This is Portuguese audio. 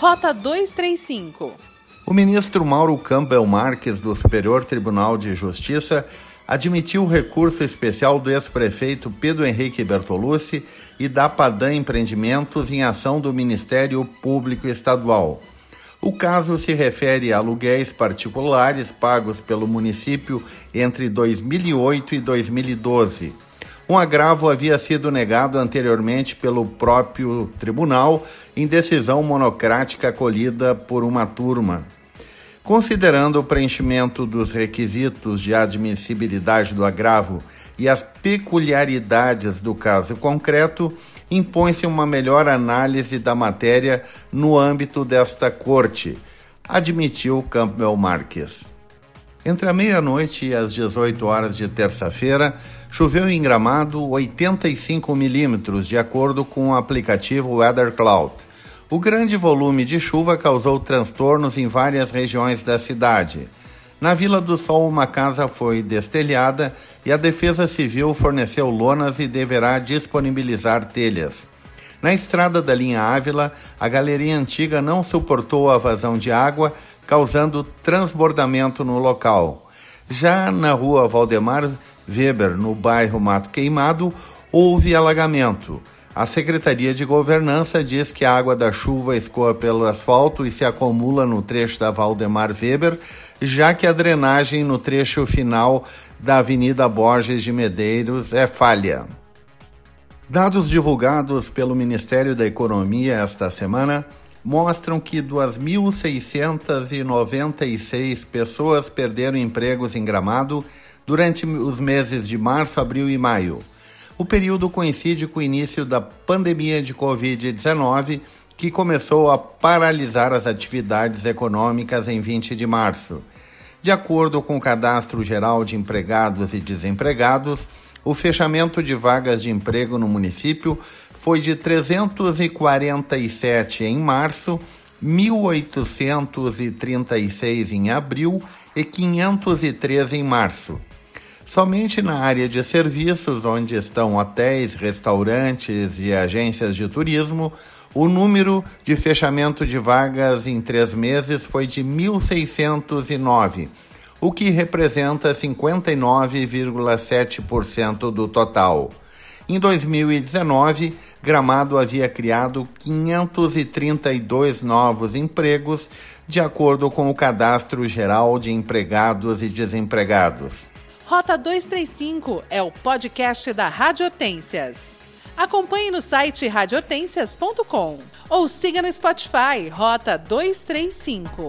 Rota 235. O ministro Mauro Campbell Marques, do Superior Tribunal de Justiça, admitiu o recurso especial do ex-prefeito Pedro Henrique Bertolucci e da Padã Empreendimentos em ação do Ministério Público Estadual. O caso se refere a aluguéis particulares pagos pelo município entre 2008 e 2012. Um agravo havia sido negado anteriormente pelo próprio tribunal em decisão monocrática acolhida por uma turma. Considerando o preenchimento dos requisitos de admissibilidade do agravo e as peculiaridades do caso concreto, impõe-se uma melhor análise da matéria no âmbito desta corte, admitiu Campbell Marques. Entre a meia-noite e as 18 horas de terça-feira, choveu em Gramado 85 milímetros, de acordo com o aplicativo Weather Cloud. O grande volume de chuva causou transtornos em várias regiões da cidade. Na Vila do Sol, uma casa foi destelhada e a Defesa Civil forneceu lonas e deverá disponibilizar telhas. Na estrada da linha Ávila, a galeria antiga não suportou a vazão de água causando transbordamento no local. Já na rua Valdemar Weber, no bairro Mato Queimado, houve alagamento. A Secretaria de Governança diz que a água da chuva escoa pelo asfalto e se acumula no trecho da Valdemar Weber, já que a drenagem no trecho final da Avenida Borges de Medeiros é falha. Dados divulgados pelo Ministério da Economia esta semana mostram que 2.696 pessoas perderam empregos em Gramado durante os meses de março, abril e maio. O período coincide com o início da pandemia de Covid-19, que começou a paralisar as atividades econômicas em 20 de março. De acordo com o Cadastro Geral de Empregados e Desempregados, o fechamento de vagas de emprego no município foi de 347 em março, 1.836 em abril e 503 em março. Somente na área de serviços, onde estão hotéis, restaurantes e agências de turismo, o número de fechamento de vagas em três meses foi de 1.609 o que representa 59,7% do total. Em 2019, Gramado havia criado 532 novos empregos, de acordo com o Cadastro Geral de Empregados e Desempregados. Rota 235 é o podcast da Rádio Hortências. Acompanhe no site radiohortências.com ou siga no Spotify Rota 235.